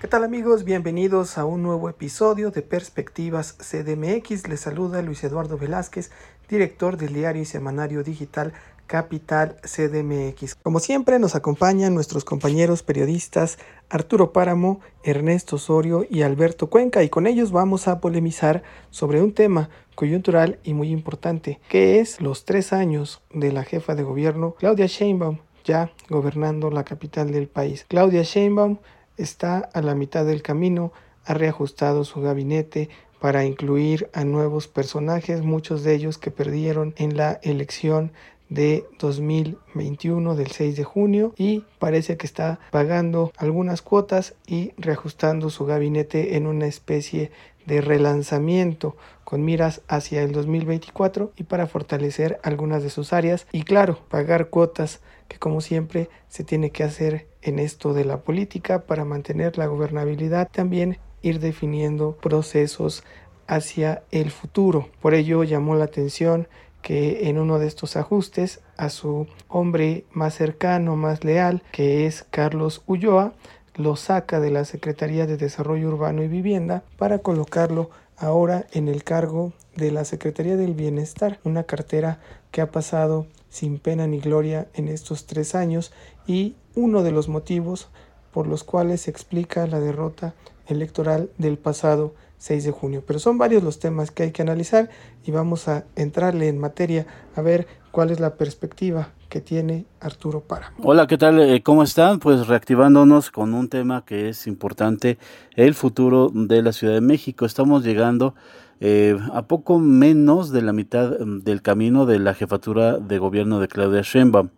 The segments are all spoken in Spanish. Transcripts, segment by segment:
¿Qué tal amigos? Bienvenidos a un nuevo episodio de Perspectivas CDMX. Les saluda Luis Eduardo Velázquez, director del diario y semanario digital Capital CDMX. Como siempre nos acompañan nuestros compañeros periodistas Arturo Páramo, Ernesto Osorio y Alberto Cuenca y con ellos vamos a polemizar sobre un tema coyuntural y muy importante, que es los tres años de la jefa de gobierno Claudia Sheinbaum ya gobernando la capital del país. Claudia Sheinbaum está a la mitad del camino, ha reajustado su gabinete para incluir a nuevos personajes, muchos de ellos que perdieron en la elección de 2021 del 6 de junio y parece que está pagando algunas cuotas y reajustando su gabinete en una especie de relanzamiento con miras hacia el 2024 y para fortalecer algunas de sus áreas. Y claro, pagar cuotas que como siempre se tiene que hacer en esto de la política para mantener la gobernabilidad, también ir definiendo procesos hacia el futuro. Por ello llamó la atención que en uno de estos ajustes a su hombre más cercano, más leal, que es Carlos Ulloa, lo saca de la Secretaría de Desarrollo Urbano y Vivienda para colocarlo ahora en el cargo de la Secretaría del Bienestar, una cartera que ha pasado sin pena ni gloria en estos tres años y uno de los motivos por los cuales se explica la derrota electoral del pasado 6 de junio. Pero son varios los temas que hay que analizar y vamos a entrarle en materia a ver cuál es la perspectiva que tiene Arturo Para. Hola, ¿qué tal? Eh, ¿Cómo están? Pues reactivándonos con un tema que es importante, el futuro de la Ciudad de México. Estamos llegando eh, a poco menos de la mitad mm, del camino de la jefatura de gobierno de Claudia Sheinbaum.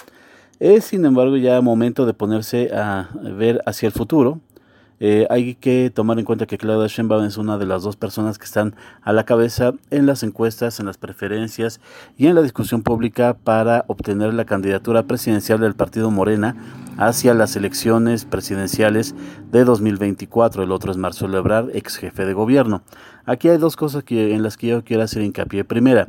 Es, sin embargo, ya momento de ponerse a ver hacia el futuro eh, hay que tomar en cuenta que Claudia Sheinbaum es una de las dos personas que están a la cabeza en las encuestas, en las preferencias y en la discusión pública para obtener la candidatura presidencial del partido Morena hacia las elecciones presidenciales de 2024. El otro es Marcelo Ebrard, ex jefe de gobierno. Aquí hay dos cosas que, en las que yo quiero hacer hincapié. Primera,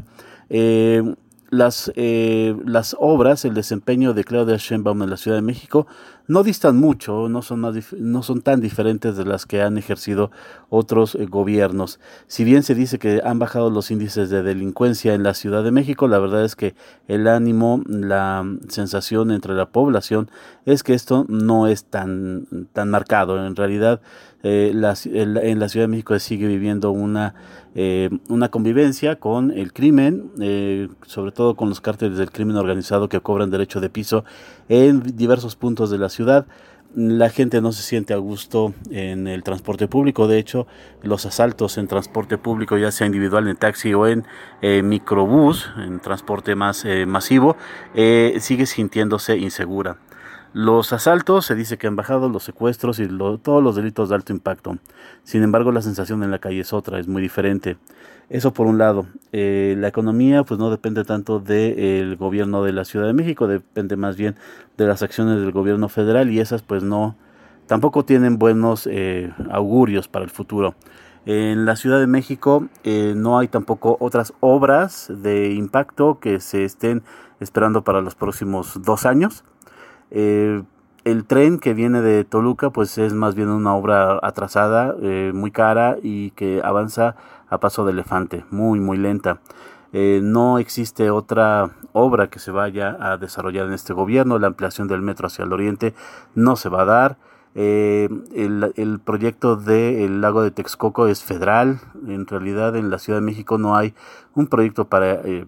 eh, las, eh, las obras, el desempeño de Claudia Sheinbaum en la Ciudad de México no distan mucho, no son, no son tan diferentes de las que han ejercido otros eh, gobiernos. Si bien se dice que han bajado los índices de delincuencia en la Ciudad de México, la verdad es que el ánimo, la sensación entre la población es que esto no es tan, tan marcado. En realidad, eh, en la Ciudad de México se sigue viviendo una, eh, una convivencia con el crimen, sobre todo con los cárteles del crimen organizado que cobran derecho de piso en diversos puntos de la ciudad. La gente no se siente a gusto en el transporte público. De hecho, los asaltos en transporte público, ya sea individual en taxi o en eh, microbús, en transporte más eh, masivo, eh, sigue sintiéndose insegura. Los asaltos se dice que han bajado, los secuestros y todos los delitos de alto impacto. Sin embargo, la sensación en la calle es otra, es muy diferente. Eso por un lado. Eh, la economía pues no depende tanto del gobierno de la Ciudad de México, depende más bien de las acciones del gobierno federal y esas pues no, tampoco tienen buenos eh, augurios para el futuro. En la Ciudad de México eh, no hay tampoco otras obras de impacto que se estén esperando para los próximos dos años. El tren que viene de Toluca pues es más bien una obra atrasada, muy cara y que avanza a paso de elefante, muy, muy lenta. Eh, no existe otra obra que se vaya a desarrollar en este gobierno. La ampliación del metro hacia el oriente no se va a dar. Eh, el, proyecto del lago de Texcoco es federal. En realidad en la Ciudad de México no hay un proyecto para eh,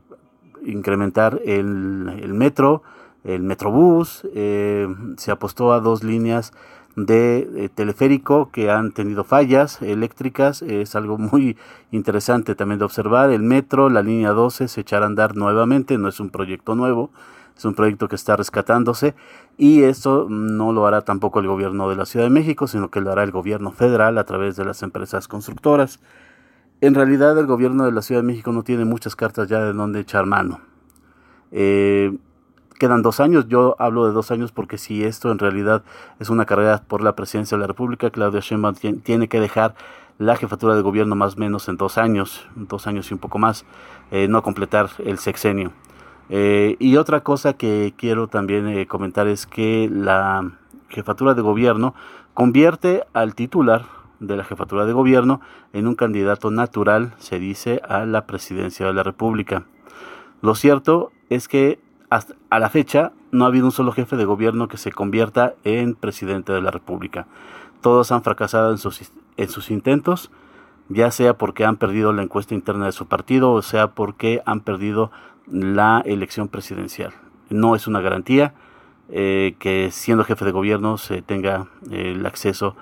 incrementar el, metro, el metrobús. se apostó a dos líneas de teleférico que han tenido fallas eléctricas. Es algo muy interesante también de observar. El metro, la línea 12, se echará a andar nuevamente. No es un proyecto nuevo, es un proyecto que está rescatándose. Y esto no lo hará tampoco el gobierno de la Ciudad de México, sino que lo hará el gobierno federal a través de las empresas constructoras. En realidad el gobierno de la Ciudad de México no tiene muchas cartas ya de dónde echar mano. Eh, quedan dos años. Yo hablo de dos años porque si esto en realidad es una carrera por la presidencia de la República, Claudia Sheinbaum tiene que dejar la jefatura de gobierno más o menos en dos años, dos años y un poco más, eh, no completar el sexenio. Eh, y otra cosa que quiero también eh, comentar es que la jefatura de gobierno convierte al titular de la jefatura de gobierno en un candidato natural, se dice, a la presidencia de la República. Lo cierto es que hasta a la fecha no ha habido un solo jefe de gobierno que se convierta en presidente de la República. Todos han fracasado en sus, en sus intentos, ya sea porque han perdido la encuesta interna de su partido o sea porque han perdido la elección presidencial. No es una garantía eh, que siendo jefe de gobierno se tenga el acceso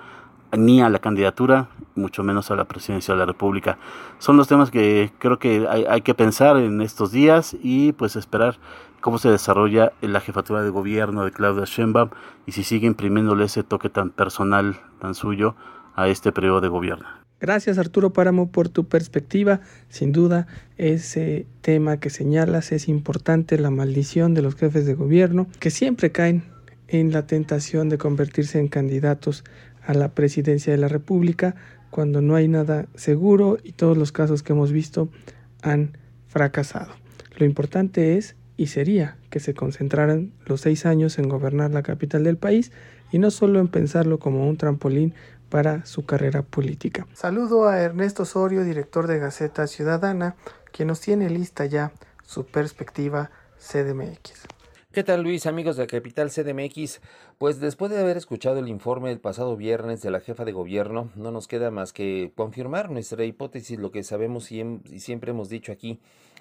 ni a la candidatura, mucho menos a la presidencia de la República. Son los temas que creo que hay, que pensar en estos días y pues esperar cómo se desarrolla la jefatura de gobierno de Claudia Sheinbaum y si sigue imprimiéndole ese toque tan personal, tan suyo a este periodo de gobierno. Gracias Arturo Páramo por tu perspectiva. Sin duda, ese tema que señalas es importante, la maldición de los jefes de gobierno, que siempre caen en la tentación de convertirse en candidatos a la presidencia de la República cuando no hay nada seguro y todos los casos que hemos visto han fracasado. Lo importante es y sería que se concentraran los seis años en gobernar la capital del país y no solo en pensarlo como un trampolín para su carrera política. Saludo a Ernesto Osorio, director de Gaceta Ciudadana, quien nos tiene lista ya su perspectiva CDMX. ¿Qué tal Luis, amigos de Capital CDMX? Pues después de haber escuchado el informe el pasado viernes de la jefa de gobierno, no nos queda más que confirmar nuestra hipótesis, lo que sabemos y, y siempre hemos dicho aquí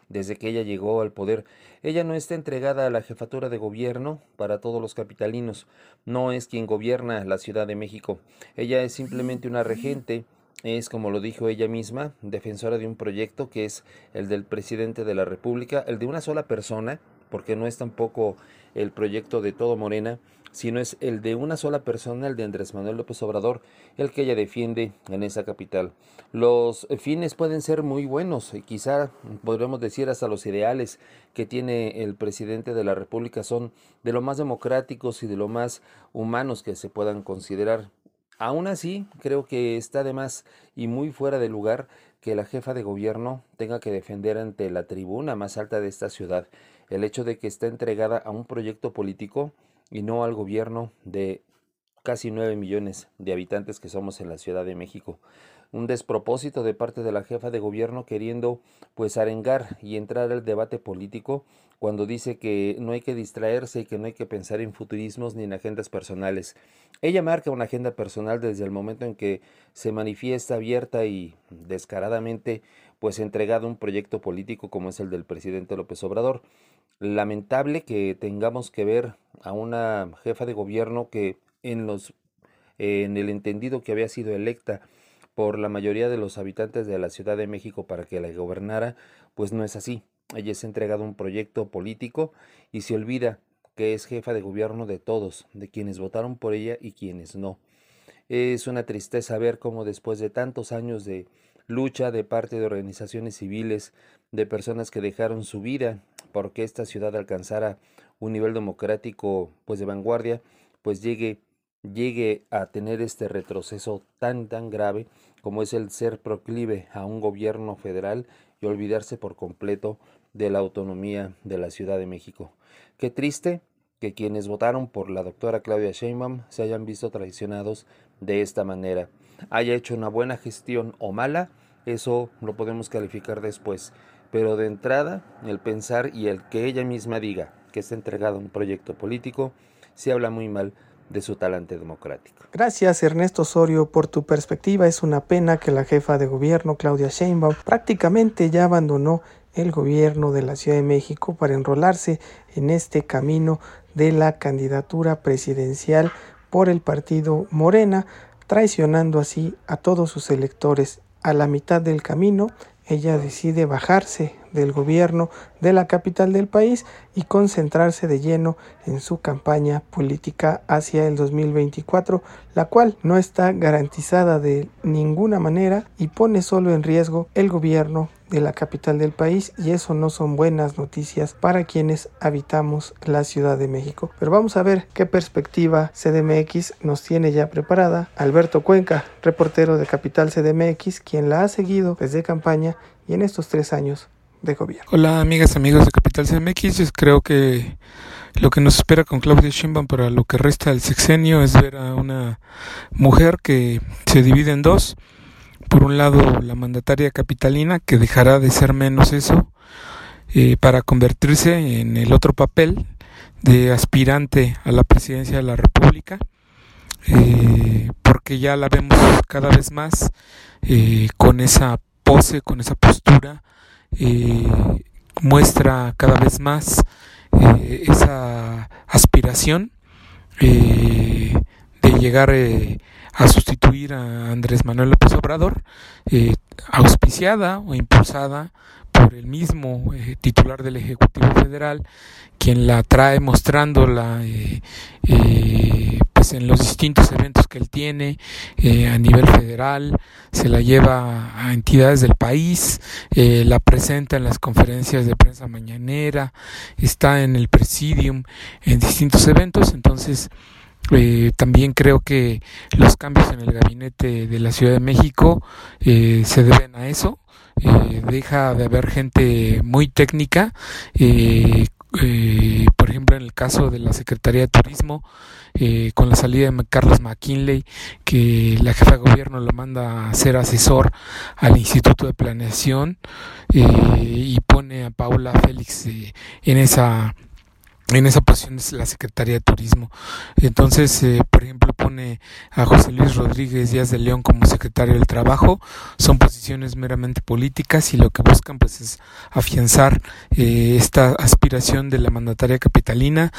desde que ella llegó al poder. Ella no está entregada a la jefatura de gobierno para todos los capitalinos, no es quien gobierna la Ciudad de México, ella es simplemente una regente es, como lo dijo ella misma, defensora de un proyecto que es el del presidente de la República, el de una sola persona, porque no es tampoco el proyecto de todo Morena, sino es el de una sola persona, el de Andrés Manuel López Obrador, el que ella defiende en esa capital. Los fines pueden ser muy buenos, y quizá podríamos decir hasta los ideales que tiene el presidente de la República son de lo más democráticos y de lo más humanos que se puedan considerar. Aún así, creo que está de más y muy fuera de lugar que la jefa de gobierno tenga que defender ante la tribuna más alta de esta ciudad el hecho de que está entregada a un proyecto político y no al gobierno de casi nueve millones de habitantes que somos en la Ciudad de México. Un despropósito de parte de la jefa de gobierno queriendo pues arengar y entrar al debate político cuando dice que no hay que distraerse y que no hay que pensar en futurismos ni en agendas personales. Ella marca una agenda personal desde el momento en que se manifiesta abierta y descaradamente pues entregado un proyecto político como es el del presidente López Obrador lamentable que tengamos que ver a una jefa de gobierno que en los en el entendido que había sido electa por la mayoría de los habitantes de la Ciudad de México para que la gobernara, pues no es así. Ella se ha entregado un proyecto político y se olvida que es jefa de gobierno de todos, de quienes votaron por ella y quienes no. Es una tristeza ver cómo después de tantos años de lucha de parte de organizaciones civiles, de personas que dejaron su vida porque esta ciudad alcanzara un nivel democrático pues de vanguardia, pues llegue llegue a tener este retroceso tan tan grave como es el ser proclive a un gobierno federal y olvidarse por completo de la autonomía de la Ciudad de México. Qué triste que quienes votaron por la doctora Claudia Sheinbaum se hayan visto traicionados de esta manera. Haya hecho una buena gestión o mala, eso lo podemos calificar después. Pero de entrada, el pensar y el que ella misma diga que está entregado a un proyecto político, se habla muy mal de su talante democrático. Gracias Ernesto Osorio por tu perspectiva. Es una pena que la jefa de gobierno, Claudia Sheinbaum, prácticamente ya abandonó el gobierno de la Ciudad de México para enrolarse en este camino de la candidatura presidencial por el partido Morena, traicionando así a todos sus electores. A la mitad del camino ella decide bajarse del gobierno de la capital del país y concentrarse de lleno en su campaña política hacia el 2024, la cual no está garantizada de ninguna manera y pone solo en riesgo el gobierno de la capital del país y eso no son buenas noticias para quienes habitamos la Ciudad de México. Pero vamos a ver qué perspectiva CDMX nos tiene ya preparada. Alberto Cuenca, reportero de Capital CDMX, quien la ha seguido desde campaña y en estos tres años Hola amigas, amigos de Capital CDMX, creo que lo que nos espera con Claudia Sheinbaum para lo que resta del sexenio es ver a una mujer que se divide en dos. Por un lado, la mandataria capitalina, que dejará de ser menos eso, eh, para convertirse en el otro papel de aspirante a la presidencia de la República, eh, porque ya la vemos cada vez más eh, con esa pose, con esa postura, muestra cada vez más esa aspiración de llegar a sustituir a Andrés Manuel López Obrador, auspiciada o impulsada por el mismo eh, titular del Ejecutivo Federal, quien la trae mostrándola eh, eh, pues en los distintos eventos que él tiene a nivel federal, se la lleva a entidades del país, la presenta en las conferencias de prensa mañanera, está en el presidium en distintos eventos, entonces también creo que los cambios en el gabinete de la Ciudad de México se deben a eso, eh, deja de haber gente muy técnica. Eh, eh, por ejemplo, en el caso de la Secretaría de Turismo, con la salida de Carlos McKinley, que la jefa de gobierno lo manda a ser asesor al Instituto de Planeación y pone a Paula Félix en esa en esa posición es la Secretaría de Turismo. Entonces, eh, por ejemplo, pone a José Luis Rodríguez Díaz de León como secretario del Trabajo. Son posiciones meramente políticas y lo que buscan pues es afianzar eh, esta aspiración de la mandataria capitalina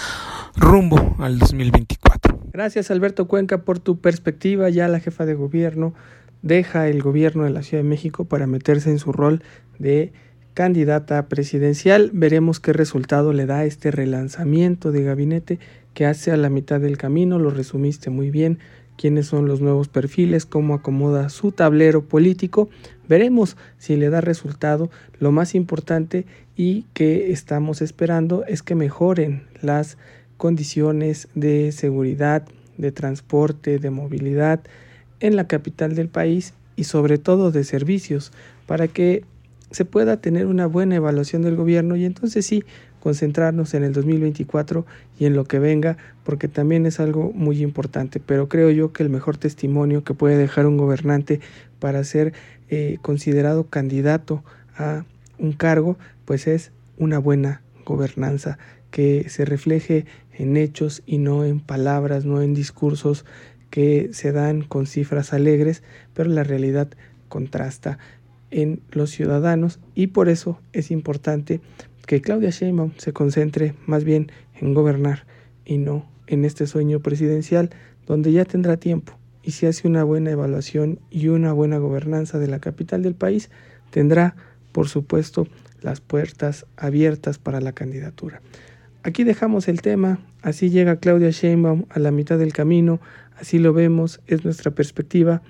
rumbo al 2024. Gracias Alberto Cuenca por tu perspectiva. Ya la jefa de gobierno deja el gobierno de la Ciudad de México para meterse en su rol de candidata presidencial. Veremos qué resultado le da este relanzamiento de gabinete que hace a la mitad del camino. Lo resumiste muy bien. Quiénes son los nuevos perfiles, cómo acomoda su tablero político. Veremos si le da resultado. Lo más importante y que estamos esperando es que mejoren las condiciones de seguridad, de transporte, de movilidad en la capital del país y sobre todo de servicios para que se pueda tener una buena evaluación del gobierno y entonces sí concentrarnos en el 2024 y en lo que venga, porque también es algo muy importante. Pero creo yo que el mejor testimonio que puede dejar un gobernante para ser eh, considerado candidato a un cargo, pues es una buena gobernanza que se refleje en hechos y no en palabras, no en discursos que se dan con cifras alegres, pero la realidad contrasta en los ciudadanos y por eso es importante que Claudia Sheinbaum se concentre más bien en gobernar y no en este sueño presidencial donde ya tendrá tiempo y si hace una buena evaluación y una buena gobernanza de la capital del país, tendrá, por supuesto, las puertas abiertas para la candidatura. Aquí dejamos el tema, así llega Claudia Sheinbaum a la mitad del camino, así lo vemos, es nuestra perspectiva.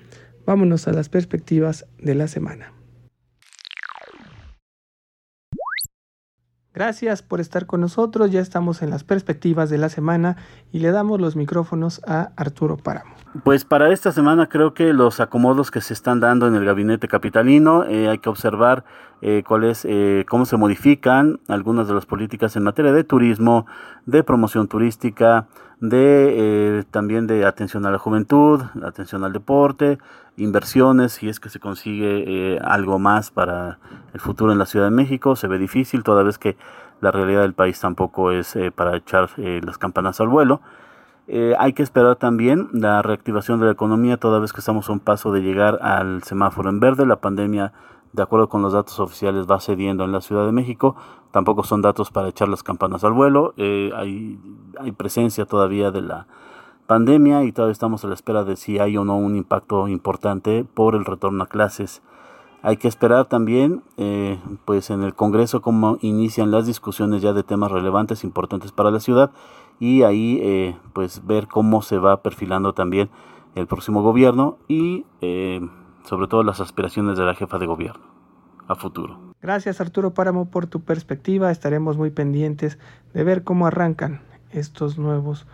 Vámonos a las perspectivas de la semana. Gracias por estar con nosotros, ya estamos en las perspectivas de la semana y le damos los micrófonos a Arturo Páramo. Pues para esta semana creo que los acomodos que se están dando en el gabinete capitalino, eh, hay que observar eh, cuáles, eh, cómo se modifican algunas de las políticas en materia de turismo, de promoción turística, de también de atención a la juventud, atención al deporte, inversiones, si es que se consigue eh, algo más para el futuro en la Ciudad de México, se ve difícil, toda vez que la realidad del país tampoco es eh, para echar eh, las campanas al vuelo. hay que esperar también la reactivación de la economía, toda vez que estamos a un paso de llegar al semáforo en verde. La pandemia, de acuerdo con los datos oficiales, va cediendo en la Ciudad de México. Tampoco son datos para echar las campanas al vuelo. hay, hay presencia todavía de la pandemia y todavía estamos a la espera de si hay o no un impacto importante por el retorno a clases. Hay que esperar también, eh, pues en el Congreso, cómo inician las discusiones ya de temas relevantes, importantes para la ciudad, y ahí, eh, pues ver cómo se va perfilando también el próximo gobierno y, eh, sobre todo, las aspiraciones de la jefa de gobierno a futuro. Gracias, Arturo Páramo, por tu perspectiva. Estaremos muy pendientes de ver cómo arrancan estos nuevos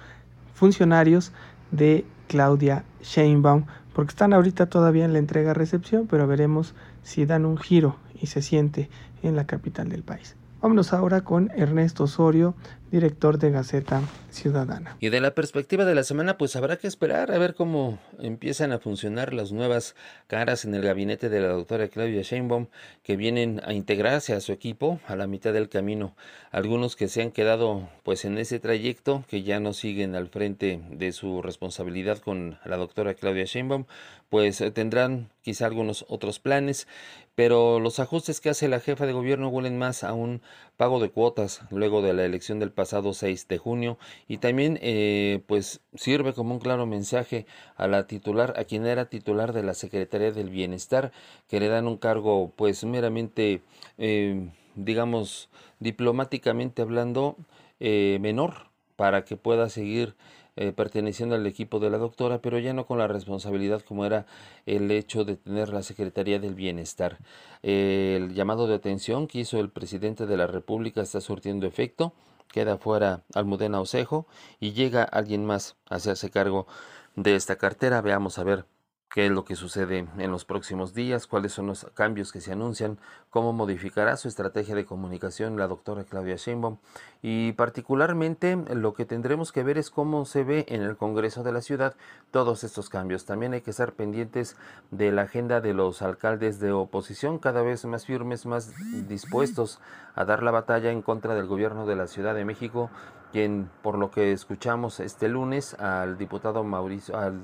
funcionarios de Claudia Sheinbaum, porque están ahorita todavía en la entrega-recepción, pero veremos si dan un giro y se siente en la capital del país. Vámonos ahora con Ernesto Osorio director de Gaceta Ciudadana. Y de la perspectiva de la semana, pues habrá que esperar a ver cómo empiezan a funcionar las nuevas caras en el gabinete de la doctora Claudia Sheinbaum, que vienen a integrarse a su equipo a la mitad del camino. Algunos que se han quedado pues en ese trayecto, que ya no siguen al frente de su responsabilidad con la doctora Claudia Sheinbaum, pues eh, tendrán quizá algunos otros planes, pero los ajustes que hace la jefa de gobierno huelen más a un pago de cuotas luego de la elección del pasado 6 de junio y también eh, pues sirve como un claro mensaje a la titular, a quien era titular de la Secretaría del Bienestar, que le dan un cargo pues meramente, eh, digamos, diplomáticamente hablando, menor para que pueda seguir eh, perteneciendo al equipo de la doctora, pero ya no con la responsabilidad como era el hecho de tener la Secretaría del Bienestar. el llamado de atención que hizo el presidente de la República está surtiendo efecto, queda fuera Almudena Osejo y llega alguien más a hacerse cargo de esta cartera. Veamos a ver qué es lo que sucede en los próximos días, cuáles son los cambios que se anuncian, cómo modificará su estrategia de comunicación la doctora Claudia Sheinbaum y particularmente lo que tendremos que ver es cómo se ve en el Congreso de la ciudad todos estos cambios. También hay que estar pendientes de la agenda de los alcaldes de oposición, cada vez más firmes, más dispuestos a dar la batalla en contra del gobierno de la Ciudad de México, quien por lo que escuchamos este lunes al diputado Mauricio al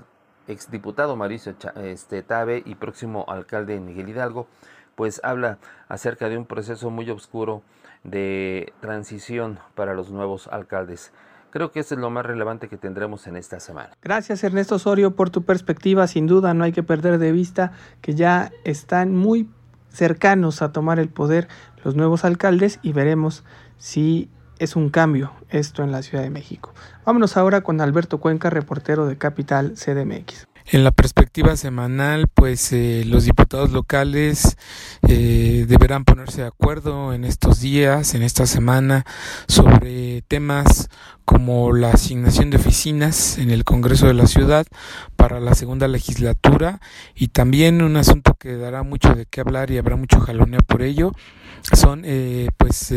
exdiputado Mauricio este, Tabe y próximo alcalde Miguel Hidalgo, pues habla acerca de un proceso muy oscuro de transición para los nuevos alcaldes. Creo que eso es lo más relevante que tendremos en esta semana. Gracias Ernesto Osorio por tu perspectiva. Sin duda no hay que perder de vista que ya están muy cercanos a tomar el poder los nuevos alcaldes y veremos si es un cambio esto en la Ciudad de México. Vámonos ahora con Alberto Cuenca, reportero de Capital CDMX. En la perspectiva semanal, pues eh, los diputados locales eh, deberán ponerse de acuerdo en estos días, en esta semana, sobre temas como la asignación de oficinas en el Congreso de la Ciudad para la segunda legislatura y también un asunto que dará mucho de qué hablar y habrá mucho jaloneo por ello son eh, pues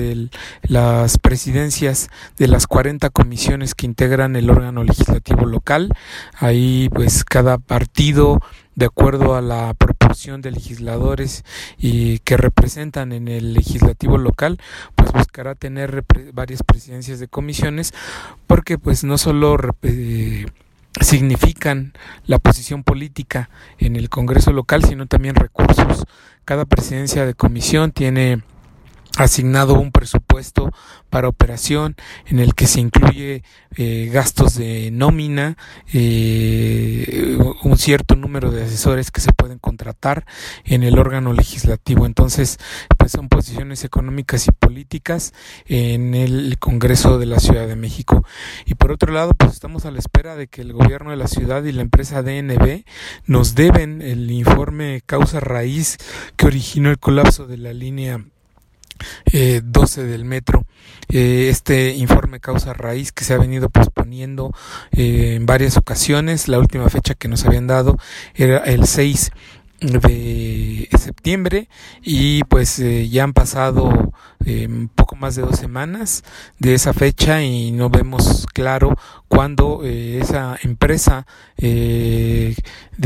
las presidencias de las 40 comisiones que integran el órgano legislativo local. Ahí pues cada partido de acuerdo a la proporción de legisladores y que representan en el legislativo local, pues buscará tener varias presidencias de comisiones porque pues no solo eh, significan la posición política en el Congreso local, sino también recursos. Cada presidencia de comisión tiene asignado un presupuesto para operación en el que se incluye eh, gastos de nómina, eh, un cierto número de asesores que se pueden contratar en el órgano legislativo. Entonces, pues son posiciones económicas y políticas en el Congreso de la Ciudad de México. Y por otro lado, pues estamos a la espera de que el gobierno de la ciudad y la empresa DNB nos deben el informe causa raíz que originó el colapso de la línea eh, 12 del metro. Eh, este informe causa raíz que se ha venido posponiendo eh, en varias ocasiones. La última fecha que nos habían dado era el 6 de septiembre y pues eh, ya han pasado eh, poco más de dos semanas de esa fecha y no vemos claro cuándo eh, esa empresa de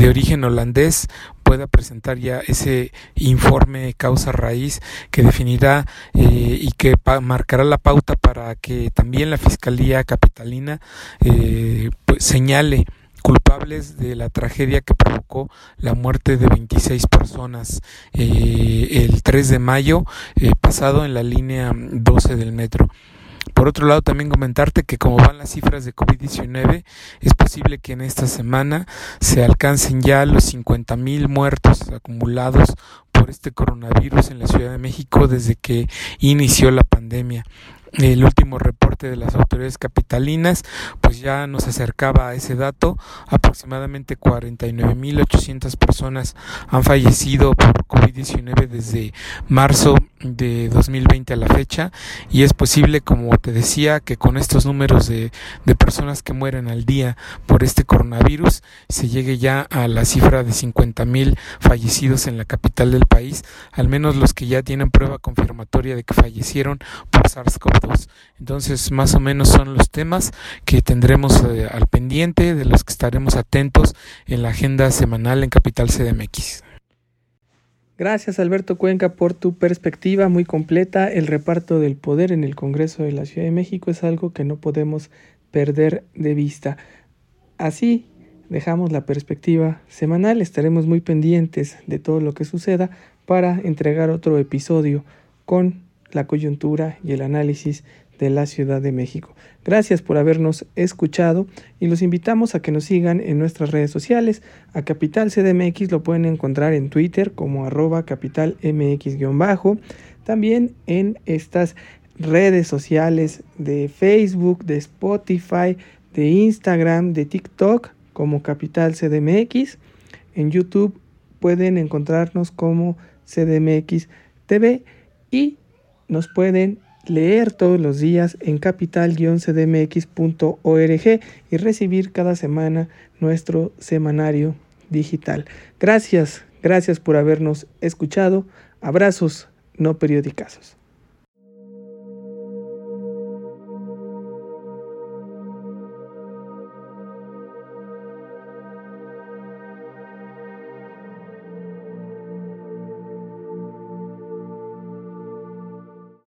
origen holandés pueda presentar ya ese informe causa raíz que definirá y que marcará la pauta para que también la Fiscalía Capitalina pues, señale culpables de la tragedia que provocó la muerte de 26 personas eh, el 3 de mayo eh, pasado en la línea 12 del metro. Por otro lado, también comentarte que como van las cifras de COVID-19, es posible que en esta semana se alcancen ya los 50 mil muertos acumulados por este coronavirus en la Ciudad de México desde que inició la pandemia el último reporte de las autoridades capitalinas, pues ya nos acercaba a ese dato. Aproximadamente 49.800 personas han fallecido por COVID-19 desde marzo de 2020 a la fecha y es posible, como te decía, que con estos números de, de personas que mueren al día por este coronavirus se llegue ya a la cifra de 50.000 fallecidos en la capital del país, al menos los que ya tienen prueba confirmatoria de que fallecieron por SARS-CoV-2. Entonces, más o menos son los temas que tendremos eh, al pendiente, de los que estaremos atentos en la agenda semanal en Capital CDMX. Gracias Alberto Cuenca por tu perspectiva muy completa. El reparto del poder en el Congreso de la Ciudad de México es algo que no podemos perder de vista. Así dejamos la perspectiva semanal. Estaremos muy pendientes de todo lo que suceda para entregar otro episodio con la coyuntura y el análisis de la Ciudad de México. Gracias por habernos escuchado y los invitamos a que nos sigan en nuestras redes sociales. A Capital CDMX lo pueden encontrar en Twitter como arroba capitalmx-bajo. También en estas redes sociales de Facebook, de Spotify, de Instagram, de TikTok como Capital CDMX. En YouTube pueden encontrarnos como CDMX TV y nos pueden leer todos los días en capital-cdmx.org y recibir cada semana nuestro semanario digital. Gracias, gracias por habernos escuchado. Abrazos no periodicazos.